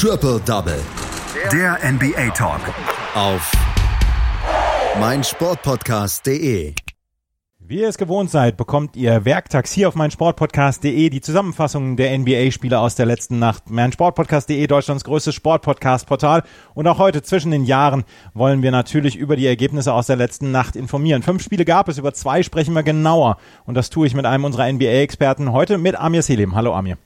Triple Double. Der NBA Talk. Auf meinsportpodcast.de. Wie ihr es gewohnt seid, bekommt ihr werktags hier auf meinsportpodcast.de die Zusammenfassung der NBA-Spiele aus der letzten Nacht. meinsportpodcast.de, Deutschlands größtes Sportpodcast-Portal. Und auch heute zwischen den Jahren wollen wir natürlich über die Ergebnisse aus der letzten Nacht informieren. Fünf Spiele gab es, über zwei sprechen wir genauer. Und das tue ich mit einem unserer NBA-Experten heute mit Amir Selim. Hallo Amir.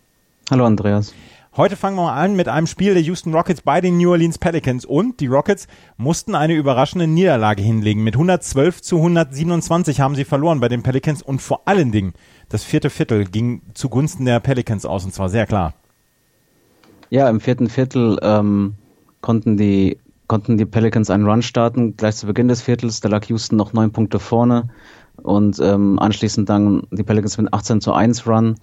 Hallo Andreas. Heute fangen wir mal an mit einem Spiel der Houston Rockets bei den New Orleans Pelicans und die Rockets mussten eine überraschende Niederlage hinlegen. Mit 112 zu 127 haben sie verloren bei den Pelicans und vor allen Dingen das vierte Viertel ging zugunsten der Pelicans aus und zwar sehr klar. Ja, im vierten Viertel ähm, konnten die konnten die Pelicans einen Run starten. Gleich zu Beginn des Viertels, da lag Houston noch neun Punkte vorne und ähm, anschließend dann die Pelicans mit 18 zu 1 Run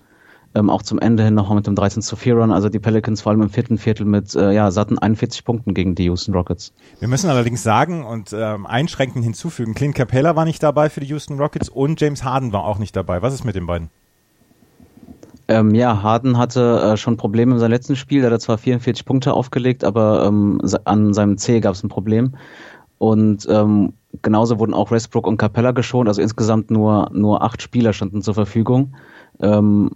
ähm, auch zum Ende hin nochmal mit dem 13 zu 4 Run. Also die Pelicans vor allem im vierten Viertel mit äh, ja, satten 41 Punkten gegen die Houston Rockets. Wir müssen allerdings sagen und ähm, einschränkend hinzufügen, Clint Capella war nicht dabei für die Houston Rockets und James Harden war auch nicht dabei. Was ist mit den beiden? Ähm, ja, Harden hatte äh, schon Probleme in seinem letzten Spiel. Da hat er zwar 44 Punkte aufgelegt, aber ähm, an seinem C gab es ein Problem. Und ähm, genauso wurden auch Westbrook und Capella geschont. Also insgesamt nur, nur acht Spieler standen zur Verfügung. Ähm,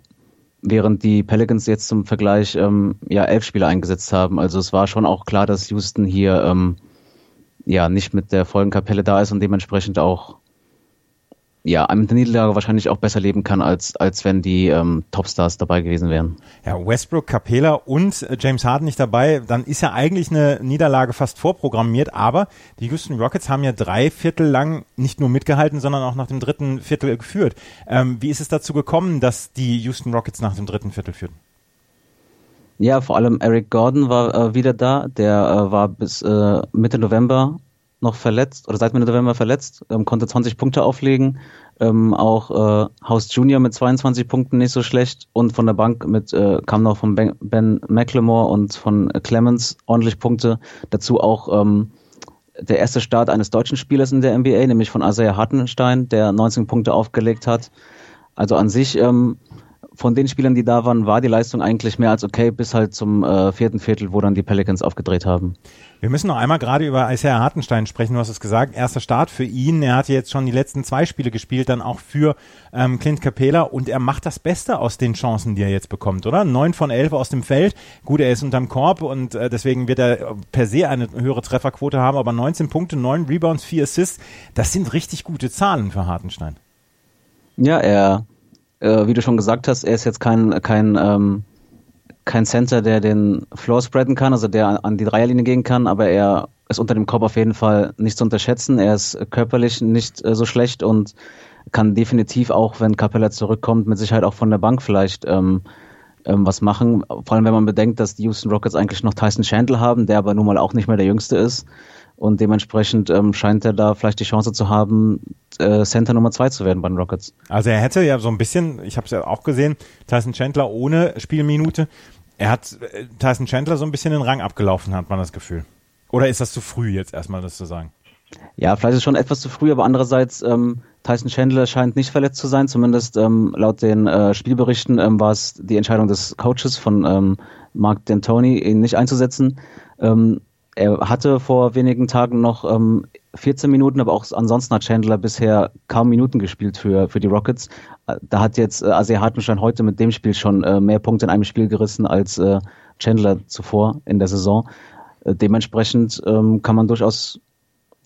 während die Pelicans jetzt zum Vergleich ähm, ja elf Spieler eingesetzt haben. Also es war schon auch klar, dass Houston hier ähm, ja nicht mit der vollen Kapelle da ist und dementsprechend auch ja, mit der Niederlage wahrscheinlich auch besser leben kann, als, als wenn die ähm, Topstars dabei gewesen wären. Ja, Westbrook, Capela und äh, James Harden nicht dabei, dann ist ja eigentlich eine Niederlage fast vorprogrammiert, aber die Houston Rockets haben ja drei Viertel lang nicht nur mitgehalten, sondern auch nach dem dritten Viertel geführt. Ähm, wie ist es dazu gekommen, dass die Houston Rockets nach dem dritten Viertel führten? Ja, vor allem Eric Gordon war äh, wieder da, der äh, war bis äh, Mitte November noch verletzt oder seit Mitte November verletzt, ähm, konnte 20 Punkte auflegen. Ähm, auch äh, House Junior mit 22 Punkten nicht so schlecht und von der Bank mit äh, kam noch von Ben, ben McLemore und von Clemens ordentlich Punkte. Dazu auch ähm, der erste Start eines deutschen Spielers in der NBA, nämlich von Isaiah Hartenstein, der 19 Punkte aufgelegt hat. Also an sich ähm, von den Spielern, die da waren, war die Leistung eigentlich mehr als okay, bis halt zum äh, vierten Viertel, wo dann die Pelicans aufgedreht haben. Wir müssen noch einmal gerade über Isaiah Hartenstein sprechen. Du hast es gesagt, erster Start für ihn. Er hat jetzt schon die letzten zwei Spiele gespielt, dann auch für ähm, Clint Capela und er macht das Beste aus den Chancen, die er jetzt bekommt, oder? Neun von elf aus dem Feld. Gut, er ist unterm Korb und äh, deswegen wird er per se eine höhere Trefferquote haben, aber 19 Punkte, 9 Rebounds, 4 Assists, das sind richtig gute Zahlen für Hartenstein. Ja, er äh, wie du schon gesagt hast, er ist jetzt kein, kein, ähm, kein Center, der den Floor spreaden kann, also der an die Dreierlinie gehen kann, aber er ist unter dem Korb auf jeden Fall nicht zu unterschätzen. Er ist körperlich nicht äh, so schlecht und kann definitiv auch, wenn Capella zurückkommt, mit Sicherheit auch von der Bank vielleicht ähm, ähm, was machen. Vor allem, wenn man bedenkt, dass die Houston Rockets eigentlich noch Tyson Chandler haben, der aber nun mal auch nicht mehr der Jüngste ist. Und dementsprechend ähm, scheint er da vielleicht die Chance zu haben, äh, Center Nummer zwei zu werden bei den Rockets. Also er hätte ja so ein bisschen, ich habe es ja auch gesehen, Tyson Chandler ohne Spielminute. Er hat äh, Tyson Chandler so ein bisschen den Rang abgelaufen, hat man das Gefühl. Oder ist das zu früh jetzt erstmal das zu sagen? Ja, vielleicht ist es schon etwas zu früh, aber andererseits, ähm, Tyson Chandler scheint nicht verletzt zu sein. Zumindest ähm, laut den äh, Spielberichten ähm, war es die Entscheidung des Coaches von ähm, Mark D'Antoni, ihn nicht einzusetzen. Ähm, er hatte vor wenigen Tagen noch ähm, 14 Minuten, aber auch ansonsten hat Chandler bisher kaum Minuten gespielt für, für die Rockets. Da hat jetzt äh, Asia Hartenstein heute mit dem Spiel schon äh, mehr Punkte in einem Spiel gerissen als äh, Chandler zuvor in der Saison. Äh, dementsprechend ähm, kann man durchaus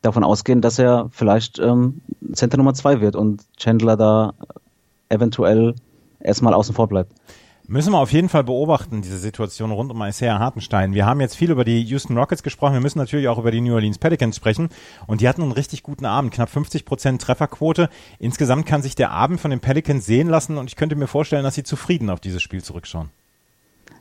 davon ausgehen, dass er vielleicht ähm, Center Nummer zwei wird und Chandler da eventuell erstmal außen vor bleibt. Müssen wir auf jeden Fall beobachten, diese Situation rund um Isaiah Hartenstein. Wir haben jetzt viel über die Houston Rockets gesprochen. Wir müssen natürlich auch über die New Orleans Pelicans sprechen. Und die hatten einen richtig guten Abend. Knapp 50 Prozent Trefferquote. Insgesamt kann sich der Abend von den Pelicans sehen lassen. Und ich könnte mir vorstellen, dass sie zufrieden auf dieses Spiel zurückschauen.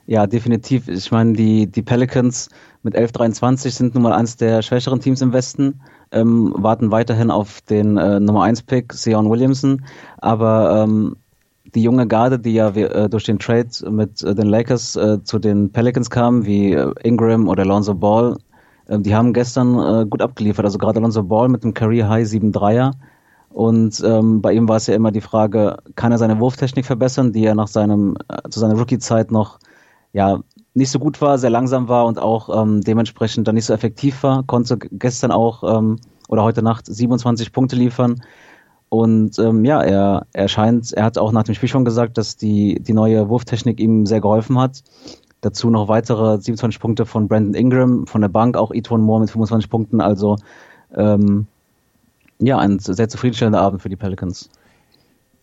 Ja, definitiv. Ich meine, die, die Pelicans mit 11-23 sind nun mal eines der schwächeren Teams im Westen, ähm, warten weiterhin auf den äh, Nummer 1 Pick, Sion Williamson. Aber ähm, die junge Garde, die ja äh, durch den Trade mit äh, den Lakers äh, zu den Pelicans kam, wie äh, Ingram oder Alonso Ball, äh, die haben gestern äh, gut abgeliefert. Also gerade Alonso Ball mit dem Career High 7 Dreier. Und ähm, bei ihm war es ja immer die Frage, kann er seine Wurftechnik verbessern, die er nach seinem, zu seiner Rookie-Zeit noch ja nicht so gut war, sehr langsam war und auch ähm, dementsprechend dann nicht so effektiv war, konnte gestern auch ähm, oder heute Nacht 27 Punkte liefern. Und ähm, ja, er, er scheint, er hat auch nach dem Spiel schon gesagt, dass die, die neue Wurftechnik ihm sehr geholfen hat. Dazu noch weitere 27 Punkte von Brandon Ingram von der Bank, auch Etwan Moore mit 25 Punkten. Also ähm, ja, ein sehr zufriedenstellender Abend für die Pelicans.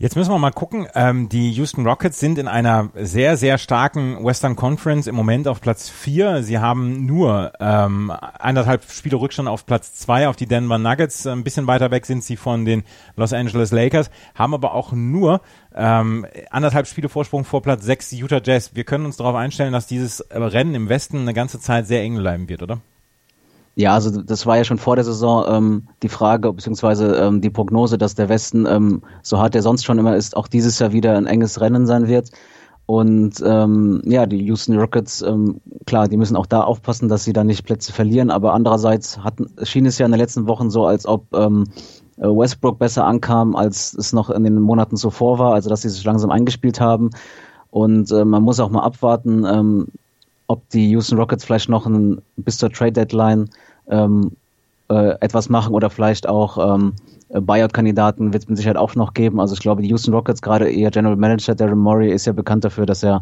Jetzt müssen wir mal gucken. Ähm, die Houston Rockets sind in einer sehr, sehr starken Western Conference im Moment auf Platz 4. Sie haben nur ähm, anderthalb Spiele Rückstand auf Platz 2 auf die Denver Nuggets. Ein bisschen weiter weg sind sie von den Los Angeles Lakers, haben aber auch nur ähm, anderthalb Spiele Vorsprung vor Platz 6 die Utah Jazz. Wir können uns darauf einstellen, dass dieses Rennen im Westen eine ganze Zeit sehr eng bleiben wird, oder? Ja, also das war ja schon vor der Saison ähm, die Frage beziehungsweise ähm, die Prognose, dass der Westen, ähm, so hart der sonst schon immer ist, auch dieses Jahr wieder ein enges Rennen sein wird. Und ähm, ja, die Houston Rockets, ähm, klar, die müssen auch da aufpassen, dass sie da nicht Plätze verlieren. Aber andererseits hatten, schien es ja in den letzten Wochen so, als ob ähm, Westbrook besser ankam, als es noch in den Monaten zuvor war. Also dass sie sich langsam eingespielt haben. Und äh, man muss auch mal abwarten. Ähm, ob die Houston Rockets vielleicht noch ein, bis zur Trade Deadline ähm, äh, etwas machen oder vielleicht auch ähm, Buyout-Kandidaten wird es mit Sicherheit auch noch geben. Also ich glaube, die Houston Rockets, gerade ihr General Manager Darren Murray, ist ja bekannt dafür, dass er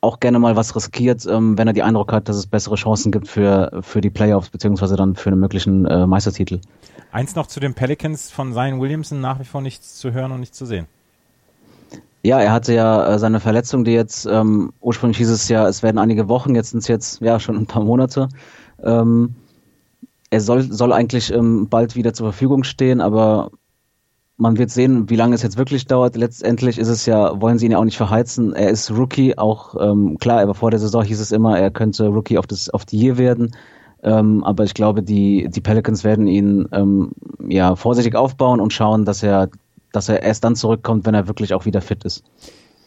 auch gerne mal was riskiert, ähm, wenn er die Eindruck hat, dass es bessere Chancen gibt für, für die Playoffs, beziehungsweise dann für einen möglichen äh, Meistertitel. Eins noch zu den Pelicans von Zion Williamson nach wie vor nichts zu hören und nicht zu sehen. Ja, er hatte ja äh, seine Verletzung, die jetzt ähm, ursprünglich hieß es ja, es werden einige Wochen, jetzt sind es jetzt ja schon ein paar Monate. Ähm, er soll, soll eigentlich ähm, bald wieder zur Verfügung stehen, aber man wird sehen, wie lange es jetzt wirklich dauert. Letztendlich ist es ja, wollen sie ihn ja auch nicht verheizen. Er ist Rookie, auch ähm, klar, aber vor der Saison hieß es immer, er könnte Rookie auf das auf die Year werden. Ähm, aber ich glaube, die, die Pelicans werden ihn ähm, ja vorsichtig aufbauen und schauen, dass er dass er erst dann zurückkommt, wenn er wirklich auch wieder fit ist.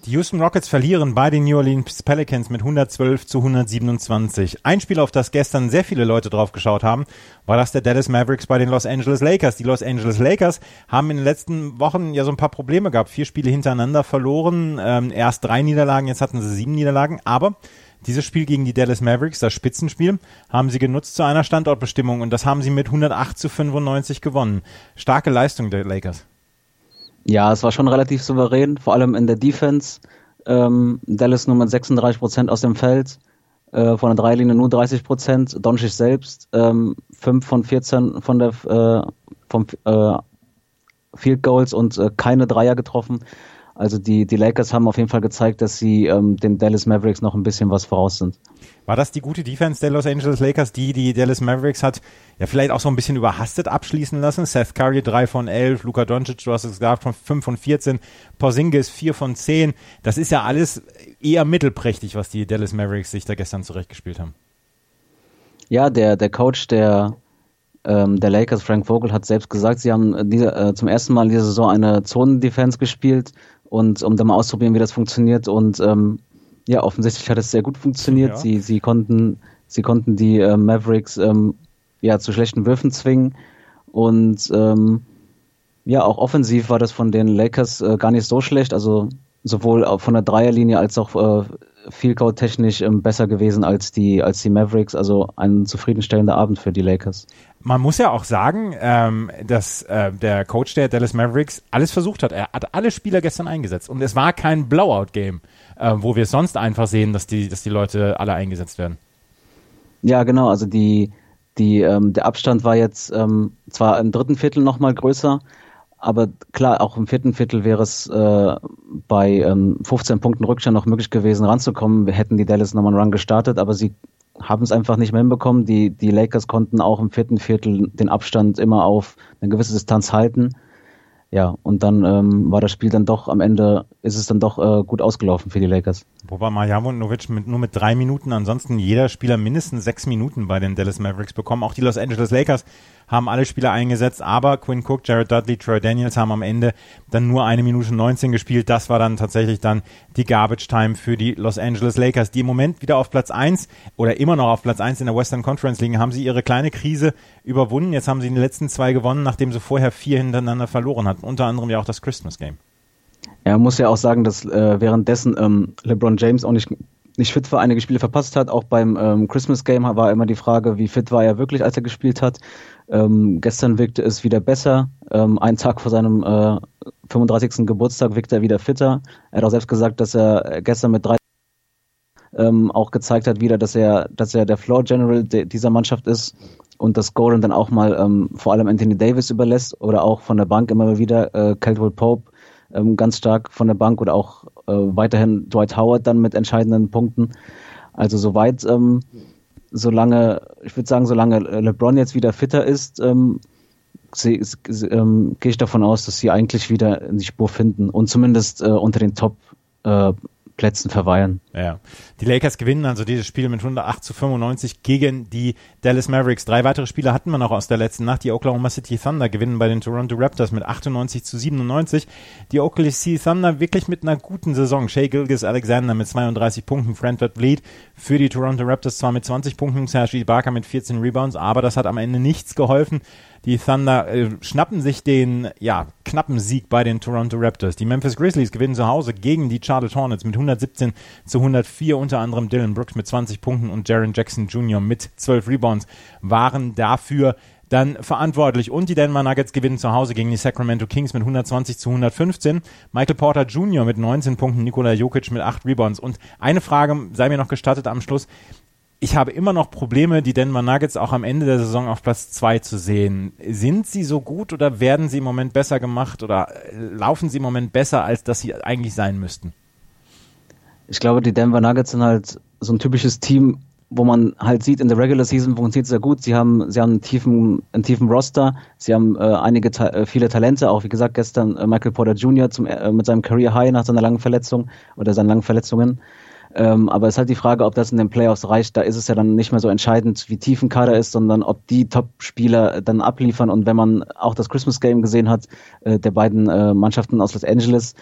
Die Houston Rockets verlieren bei den New Orleans Pelicans mit 112 zu 127. Ein Spiel, auf das gestern sehr viele Leute drauf geschaut haben, war das der Dallas Mavericks bei den Los Angeles Lakers. Die Los Angeles Lakers haben in den letzten Wochen ja so ein paar Probleme gehabt. Vier Spiele hintereinander verloren, ähm, erst drei Niederlagen, jetzt hatten sie sieben Niederlagen, aber dieses Spiel gegen die Dallas Mavericks, das Spitzenspiel, haben sie genutzt zu einer Standortbestimmung und das haben sie mit 108 zu 95 gewonnen. Starke Leistung der Lakers. Ja, es war schon relativ souverän, vor allem in der Defense. Ähm, Dallas nur mit 36 Prozent aus dem Feld, äh, von der Dreilinie nur 30 Prozent. Doncic selbst ähm, 5 von 14 von der äh, vom äh, Field Goals und äh, keine Dreier getroffen. Also die, die Lakers haben auf jeden Fall gezeigt, dass sie ähm, den Dallas Mavericks noch ein bisschen was voraus sind. War das die gute Defense der Los Angeles Lakers, die die Dallas Mavericks hat ja vielleicht auch so ein bisschen überhastet abschließen lassen? Seth Curry 3 von 11, Luka Doncic, du hast es gesagt, von 5 von 14, Porzingis 4 von 10. Das ist ja alles eher mittelprächtig, was die Dallas Mavericks sich da gestern zurechtgespielt haben. Ja, der, der Coach der, ähm, der Lakers, Frank Vogel, hat selbst gesagt, sie haben diese, äh, zum ersten Mal in dieser Saison eine Zonendefense gespielt und um da mal auszuprobieren, wie das funktioniert und ähm, ja, offensichtlich hat es sehr gut funktioniert. Ja. Sie, sie konnten, sie konnten die äh, Mavericks ähm, ja zu schlechten Würfen zwingen und ähm, ja, auch offensiv war das von den Lakers äh, gar nicht so schlecht. Also sowohl von der Dreierlinie als auch äh, Field technisch ähm, besser gewesen als die als die Mavericks. Also ein zufriedenstellender Abend für die Lakers. Man muss ja auch sagen, ähm, dass äh, der Coach der Dallas Mavericks alles versucht hat. Er hat alle Spieler gestern eingesetzt und es war kein Blowout-Game äh, wo wir sonst einfach sehen, dass die, dass die Leute alle eingesetzt werden. Ja, genau. Also die, die, ähm, der Abstand war jetzt ähm, zwar im dritten Viertel nochmal größer, aber klar, auch im vierten Viertel wäre es äh, bei ähm, 15 Punkten Rückstand noch möglich gewesen, ranzukommen. Wir hätten die Dallas nochmal einen Run gestartet, aber sie haben es einfach nicht mehr hinbekommen. Die, die Lakers konnten auch im vierten Viertel den Abstand immer auf eine gewisse Distanz halten ja, und dann ähm, war das Spiel dann doch am Ende, ist es dann doch äh, gut ausgelaufen für die Lakers. Wobei Marjanovic mit, nur mit drei Minuten, ansonsten jeder Spieler mindestens sechs Minuten bei den Dallas Mavericks bekommen. Auch die Los Angeles Lakers haben alle Spieler eingesetzt, aber Quinn Cook, Jared Dudley, Troy Daniels haben am Ende dann nur eine Minute 19 gespielt. Das war dann tatsächlich dann die Garbage Time für die Los Angeles Lakers, die im Moment wieder auf Platz 1 oder immer noch auf Platz 1 in der Western Conference liegen. Haben sie ihre kleine Krise überwunden. Jetzt haben sie den letzten zwei gewonnen, nachdem sie vorher vier hintereinander verloren hatten. Unter anderem ja auch das Christmas Game. Er muss ja auch sagen, dass äh, währenddessen ähm, LeBron James auch nicht nicht fit war, einige Spiele verpasst hat. Auch beim ähm, Christmas Game war immer die Frage, wie fit war er wirklich, als er gespielt hat. Ähm, gestern wirkte es wieder besser. Ähm, einen Tag vor seinem äh, 35. Geburtstag wirkte er wieder fitter. Er hat auch selbst gesagt, dass er gestern mit drei ähm, auch gezeigt hat wieder, dass er, dass er der Floor General de dieser Mannschaft ist und dass Gordon dann auch mal ähm, vor allem Anthony Davis überlässt oder auch von der Bank immer wieder äh, Caldwell Pope ähm, ganz stark von der Bank oder auch äh, weiterhin Dwight Howard dann mit entscheidenden Punkten. Also soweit, ähm, solange, ich würde sagen, solange LeBron jetzt wieder fitter ist, ähm, ähm, gehe ich davon aus, dass sie eigentlich wieder in die Spur finden und zumindest äh, unter den Top äh, Plätzen verweilen. Ja. Die Lakers gewinnen also dieses Spiel mit 108 zu 95 gegen die Dallas Mavericks. Drei weitere Spiele hatten wir noch aus der letzten Nacht. Die Oklahoma City Thunder gewinnen bei den Toronto Raptors mit 98 zu 97. Die City Thunder wirklich mit einer guten Saison. Shea Gilgis Alexander mit 32 Punkten, Franford Bleed für die Toronto Raptors zwar mit 20 Punkten, Serge Ibaka mit 14 Rebounds, aber das hat am Ende nichts geholfen. Die Thunder äh, schnappen sich den ja, knappen Sieg bei den Toronto Raptors. Die Memphis Grizzlies gewinnen zu Hause gegen die Charlotte Hornets mit 117 zu 104. Unter anderem Dylan Brooks mit 20 Punkten und Jaron Jackson Jr. mit 12 Rebounds waren dafür dann verantwortlich. Und die Denver Nuggets gewinnen zu Hause gegen die Sacramento Kings mit 120 zu 115. Michael Porter Jr. mit 19 Punkten, Nikola Jokic mit 8 Rebounds. Und eine Frage sei mir noch gestattet am Schluss ich habe immer noch Probleme, die Denver Nuggets auch am Ende der Saison auf Platz zwei zu sehen. Sind sie so gut oder werden sie im Moment besser gemacht oder äh, laufen sie im Moment besser, als dass sie eigentlich sein müssten? Ich glaube, die Denver Nuggets sind halt so ein typisches Team, wo man halt sieht, in der Regular Season funktioniert es sehr gut. Sie haben, sie haben einen tiefen, einen tiefen Roster. Sie haben äh, einige, äh, viele Talente. Auch wie gesagt, gestern äh, Michael Porter Jr. Zum, äh, mit seinem Career High nach seiner langen Verletzung oder seinen langen Verletzungen. Ähm, aber es ist halt die Frage, ob das in den Playoffs reicht. Da ist es ja dann nicht mehr so entscheidend, wie tief ein Kader ist, sondern ob die Top-Spieler dann abliefern. Und wenn man auch das Christmas Game gesehen hat, äh, der beiden äh, Mannschaften aus Los Angeles,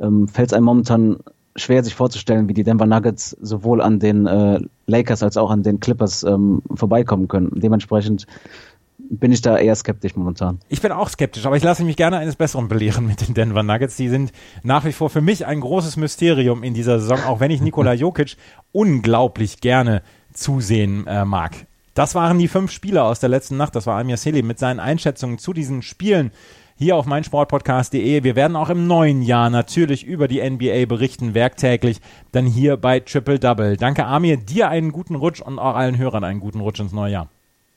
ähm, fällt es einem momentan schwer, sich vorzustellen, wie die Denver Nuggets sowohl an den äh, Lakers als auch an den Clippers ähm, vorbeikommen können. Dementsprechend bin ich da eher skeptisch momentan. Ich bin auch skeptisch, aber ich lasse mich gerne eines Besseren belehren mit den Denver Nuggets. Die sind nach wie vor für mich ein großes Mysterium in dieser Saison, auch wenn ich Nikola Jokic unglaublich gerne zusehen äh, mag. Das waren die fünf Spieler aus der letzten Nacht. Das war Amir Selim mit seinen Einschätzungen zu diesen Spielen hier auf meinsportpodcast.de. Wir werden auch im neuen Jahr natürlich über die NBA berichten, werktäglich, dann hier bei Triple Double. Danke Amir, dir einen guten Rutsch und auch allen Hörern einen guten Rutsch ins neue Jahr.